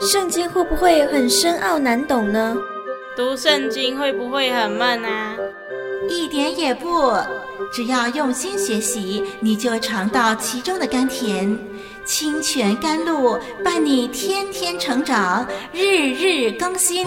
圣经会不会很深奥难懂呢？读圣经会不会很闷啊？一点也不，只要用心学习，你就尝到其中的甘甜。清泉甘露伴你天天成长，日日更新。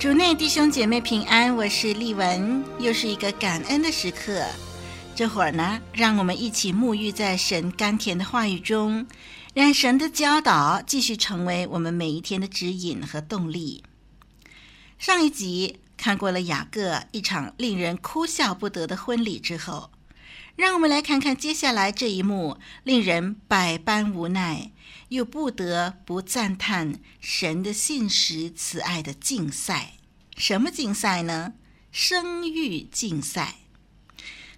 主内弟兄姐妹平安，我是丽文，又是一个感恩的时刻。这会儿呢，让我们一起沐浴在神甘甜的话语中，让神的教导继续成为我们每一天的指引和动力。上一集看过了雅各一场令人哭笑不得的婚礼之后，让我们来看看接下来这一幕令人百般无奈，又不得不赞叹神的信实慈爱的竞赛。什么竞赛呢？生育竞赛。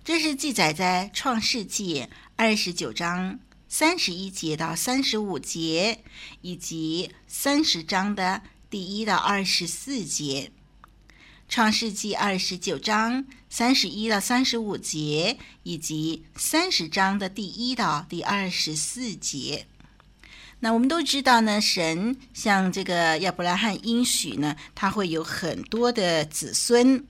这是记载在《创世纪》二十九章三十一节到三十五节，以及三十章的第一到二十四节。《创世纪》二十九章三十一到三十五节，以及三十章的第一到第二十四节。那我们都知道呢，神向这个亚伯拉罕应许呢，他会有很多的子孙。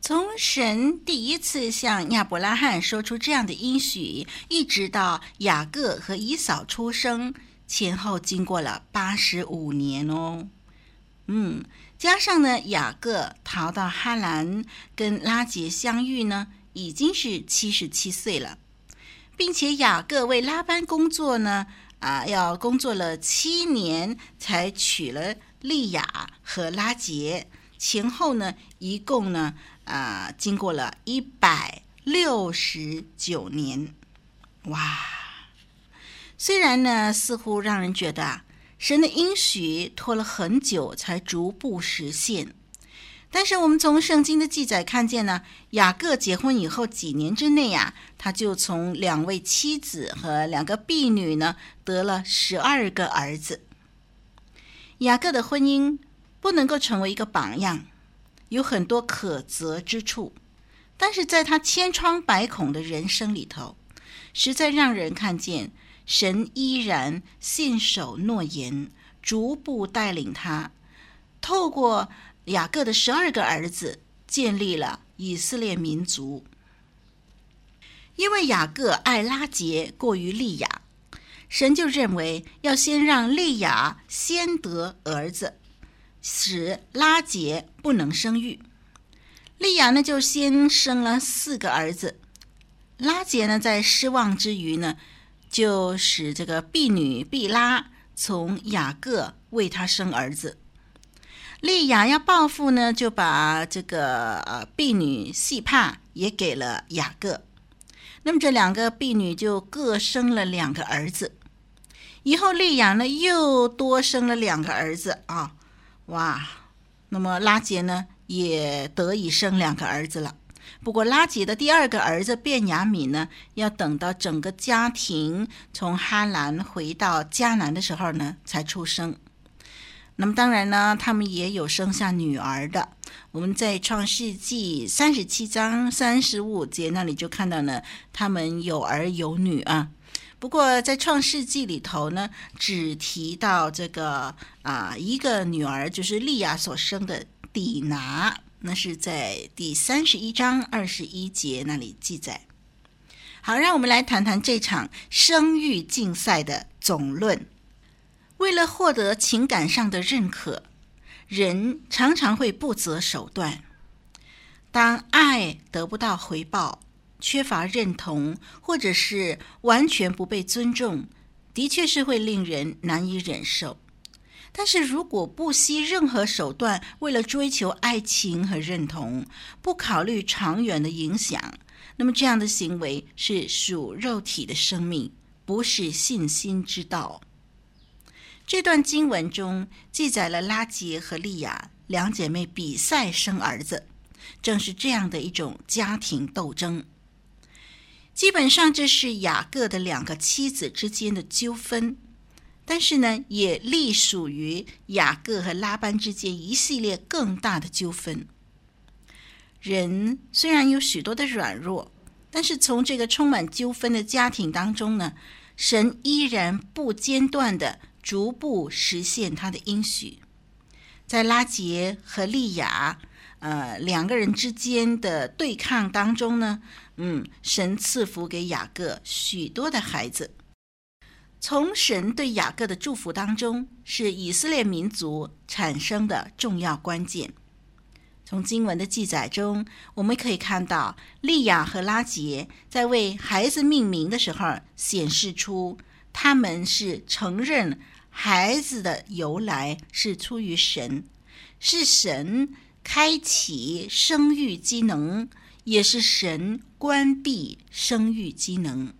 从神第一次向亚伯拉罕说出这样的应许，一直到雅各和以扫出生，前后经过了八十五年哦。嗯，加上呢，雅各逃到哈兰跟拉杰相遇呢，已经是七十七岁了，并且雅各为拉班工作呢。啊，要工作了七年才娶了丽雅和拉杰，前后呢，一共呢，啊，经过了一百六十九年，哇！虽然呢，似乎让人觉得神的应许拖了很久才逐步实现。但是我们从圣经的记载看见呢，雅各结婚以后几年之内呀，他就从两位妻子和两个婢女呢，得了十二个儿子。雅各的婚姻不能够成为一个榜样，有很多可责之处，但是在他千疮百孔的人生里头，实在让人看见神依然信守诺言，逐步带领他，透过。雅各的十二个儿子建立了以色列民族。因为雅各爱拉结过于利亚，神就认为要先让利亚先得儿子，使拉结不能生育。利亚呢就先生了四个儿子，拉结呢在失望之余呢，就使这个婢女毕拉从雅各为他生儿子。丽雅要报复呢，就把这个呃婢女细帕也给了雅各。那么这两个婢女就各生了两个儿子。以后丽雅呢又多生了两个儿子啊，哇！那么拉杰呢也得以生两个儿子了。不过拉杰的第二个儿子便雅敏呢，要等到整个家庭从哈兰回到迦南的时候呢才出生。那么当然呢，他们也有生下女儿的。我们在创世纪三十七章三十五节那里就看到呢，他们有儿有女啊。不过在创世纪里头呢，只提到这个啊一个女儿，就是利亚所生的底拿。那是在第三十一章二十一节那里记载。好，让我们来谈谈这场生育竞赛的总论。为了获得情感上的认可，人常常会不择手段。当爱得不到回报，缺乏认同，或者是完全不被尊重，的确是会令人难以忍受。但是如果不惜任何手段，为了追求爱情和认同，不考虑长远的影响，那么这样的行为是属肉体的生命，不是信心之道。这段经文中记载了拉结和利亚两姐妹比赛生儿子，正是这样的一种家庭斗争。基本上这是雅各的两个妻子之间的纠纷。但是呢，也隶属于雅各和拉班之间一系列更大的纠纷。人虽然有许多的软弱，但是从这个充满纠纷的家庭当中呢，神依然不间断地逐步实现他的应许。在拉杰和利亚呃两个人之间的对抗当中呢，嗯，神赐福给雅各许多的孩子。从神对雅各的祝福当中，是以色列民族产生的重要关键。从经文的记载中，我们可以看到利亚和拉杰在为孩子命名的时候，显示出他们是承认孩子的由来是出于神，是神开启生育机能，也是神关闭生育机能。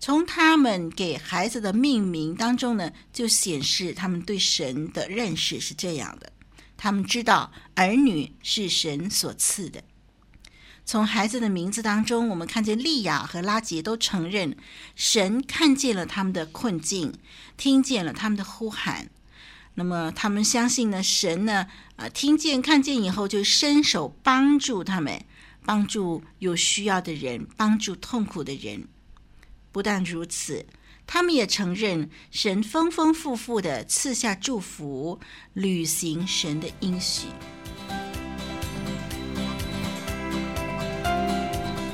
从他们给孩子的命名当中呢，就显示他们对神的认识是这样的：他们知道儿女是神所赐的。从孩子的名字当中，我们看见利亚和拉杰都承认神看见了他们的困境，听见了他们的呼喊。那么他们相信呢，神呢，啊，听见看见以后就伸手帮助他们，帮助有需要的人，帮助痛苦的人。不但如此，他们也承认神丰丰富富地赐下祝福，履行神的应许。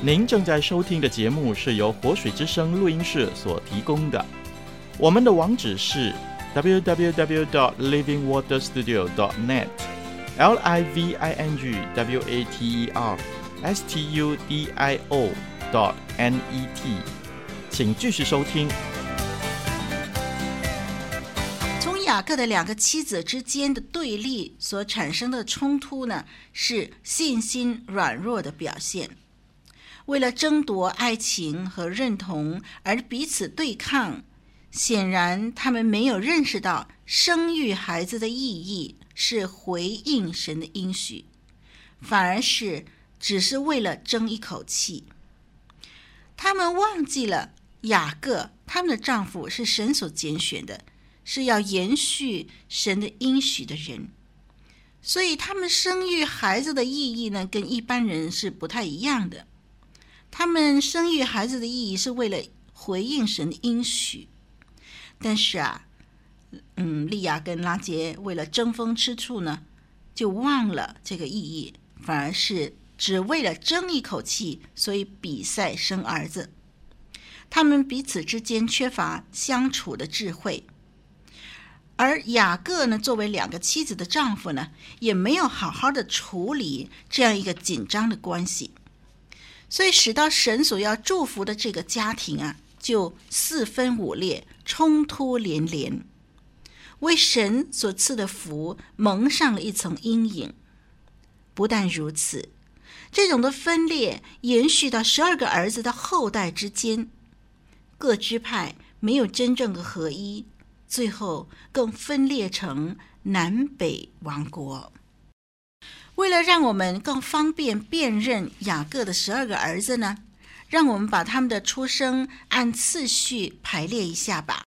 您正在收听的节目是由活水之声录音室所提供的。我们的网址是 www.dot.livingwaterstudio.dot.net。L I V I N G W A T E R s t u d i o dot n e t。请继续收听。从雅各的两个妻子之间的对立所产生的冲突呢，是信心软弱的表现。为了争夺爱情和认同而彼此对抗，显然他们没有认识到生育孩子的意义是回应神的应许，反而是只是为了争一口气。他们忘记了。雅各，他们的丈夫是神所拣选的，是要延续神的应许的人，所以他们生育孩子的意义呢，跟一般人是不太一样的。他们生育孩子的意义是为了回应神的应许，但是啊，嗯，利亚跟拉杰为了争风吃醋呢，就忘了这个意义，反而是只为了争一口气，所以比赛生儿子。他们彼此之间缺乏相处的智慧，而雅各呢，作为两个妻子的丈夫呢，也没有好好的处理这样一个紧张的关系，所以使到神所要祝福的这个家庭啊，就四分五裂，冲突连连，为神所赐的福蒙上了一层阴影。不但如此，这种的分裂延续到十二个儿子的后代之间。各支派没有真正的合一，最后更分裂成南北王国。为了让我们更方便辨认雅各的十二个儿子呢，让我们把他们的出生按次序排列一下吧。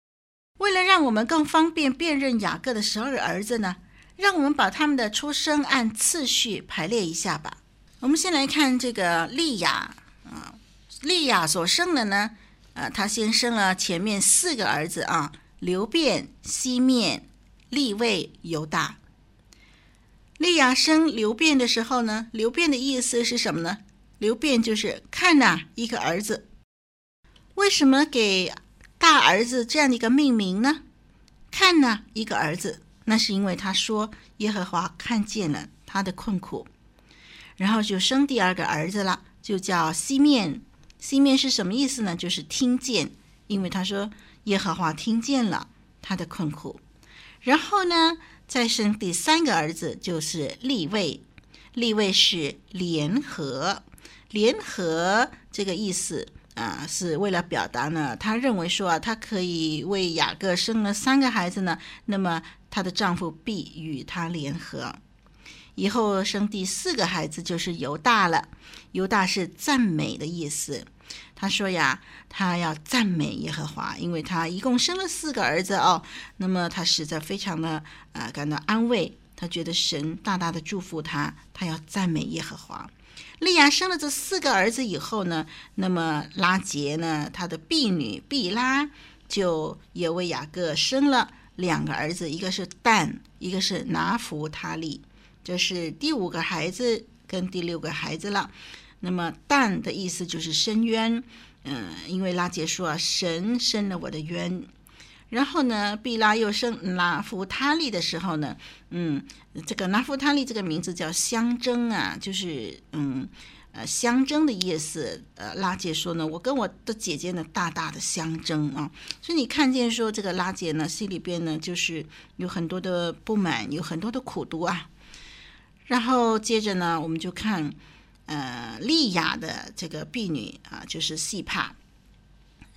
为了让我们更方便辨认雅各的十二个儿子呢，让我们把他们的出生按次序排列一下吧。我们先来看这个利亚啊，利亚所生的呢。呃，他先生了前面四个儿子啊，流便、西面、利未、犹大。利亚生流便的时候呢，流便的意思是什么呢？流便就是看呐，一个儿子。为什么给大儿子这样的一个命名呢？看呐，一个儿子，那是因为他说耶和华看见了他的困苦，然后就生第二个儿子了，就叫西面。西面是什么意思呢？就是听见，因为他说耶和华听见了他的困苦。然后呢，再生第三个儿子就是利未，利未是联合，联合这个意思。啊，是为了表达呢，她认为说啊，她可以为雅各生了三个孩子呢，那么她的丈夫必与她联合，以后生第四个孩子就是犹大了。犹大是赞美的意思，他说呀，他要赞美耶和华，因为他一共生了四个儿子哦，那么他实在非常的啊、感到安慰，他觉得神大大的祝福他，他要赞美耶和华。利亚生了这四个儿子以后呢，那么拉结呢，他的婢女毕拉就也为雅各生了两个儿子，一个是但，一个是拿弗他利，这是第五个孩子跟第六个孩子了。那么但的意思就是伸冤，嗯，因为拉杰说啊，神伸了我的冤。然后呢，毕拉又生拿夫他利的时候呢，嗯，这个拿夫他利这个名字叫相争啊，就是嗯，呃，相争的意思。呃，拉杰说呢，我跟我的姐姐呢，大大的相争啊。所以你看见说这个拉杰呢，心里边呢，就是有很多的不满，有很多的苦毒啊。然后接着呢，我们就看呃，利亚的这个婢女啊，就是细帕。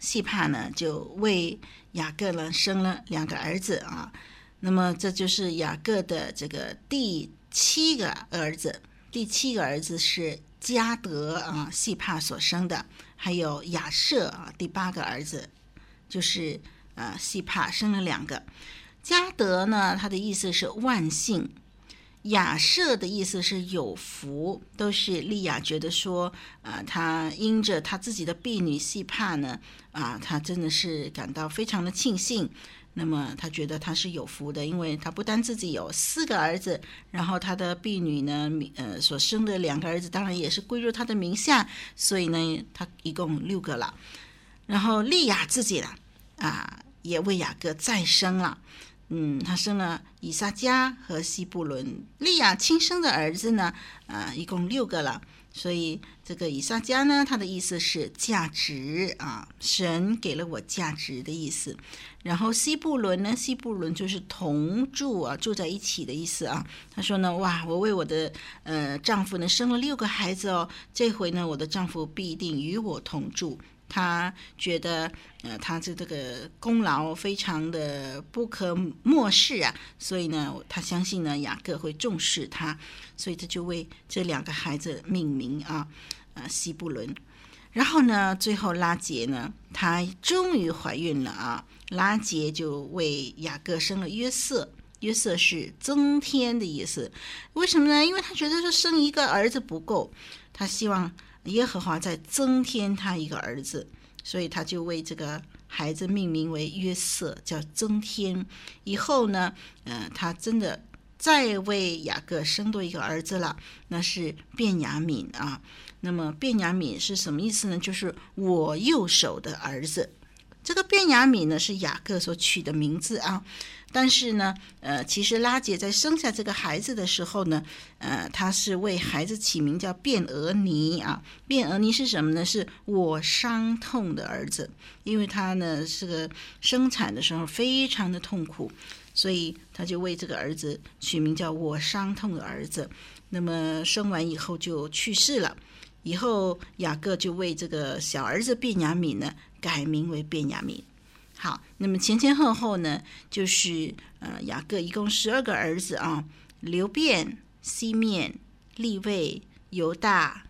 细帕呢，就为雅各呢生了两个儿子啊，那么这就是雅各的这个第七个儿子，第七个儿子是迦得啊，细帕所生的，还有亚设啊，第八个儿子就是啊，细帕生了两个，迦得呢，他的意思是万幸。雅舍的意思是有福，都是利亚觉得说，啊、呃，他因着他自己的婢女细帕呢，啊，他真的是感到非常的庆幸。那么他觉得他是有福的，因为他不但自己有四个儿子，然后他的婢女呢，呃，所生的两个儿子当然也是归入他的名下，所以呢，他一共六个了。然后利亚自己呢，啊，也为雅各再生了。嗯，他生了以撒加和西布伦，利亚亲生的儿子呢，啊，一共六个了。所以这个以撒加呢，他的意思是价值啊，神给了我价值的意思。然后西布伦呢，西布伦就是同住啊，住在一起的意思啊。他说呢，哇，我为我的呃丈夫呢生了六个孩子哦，这回呢，我的丈夫必定与我同住。他觉得，呃，他这这个功劳非常的不可漠视啊，所以呢，他相信呢，雅各会重视他，所以他就为这两个孩子命名啊，呃，西布伦。然后呢，最后拉结呢，她终于怀孕了啊，拉结就为雅各生了约瑟，约瑟是增添的意思。为什么呢？因为他觉得说生一个儿子不够，他希望。耶和华再增添他一个儿子，所以他就为这个孩子命名为约瑟，叫增添。以后呢，呃，他真的再为雅各生多一个儿子了，那是便雅悯啊。那么便雅悯是什么意思呢？就是我右手的儿子。这个便雅悯呢，是雅各所取的名字啊。但是呢，呃，其实拉姐在生下这个孩子的时候呢，呃，他是为孩子起名叫便额尼啊。便额尼是什么呢？是我伤痛的儿子，因为他呢是个生产的时候非常的痛苦，所以他就为这个儿子取名叫我伤痛的儿子。那么生完以后就去世了，以后雅各就为这个小儿子便雅悯呢改名为便雅悯。好，那么前前后后呢，就是呃雅各一共十二个儿子啊，流便、西面、利未、犹大、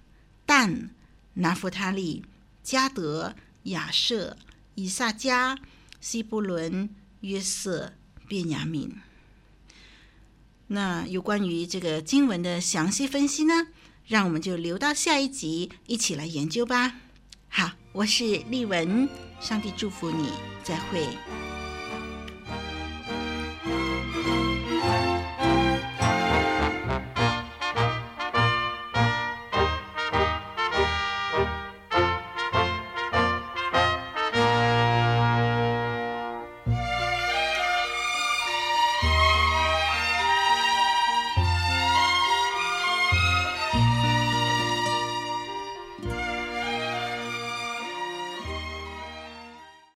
但、拿弗他利、加得、亚设、以萨迦、西布伦、约瑟、便雅敏。那有关于这个经文的详细分析呢，让我们就留到下一集一起来研究吧。好，我是丽文。上帝祝福你，再会。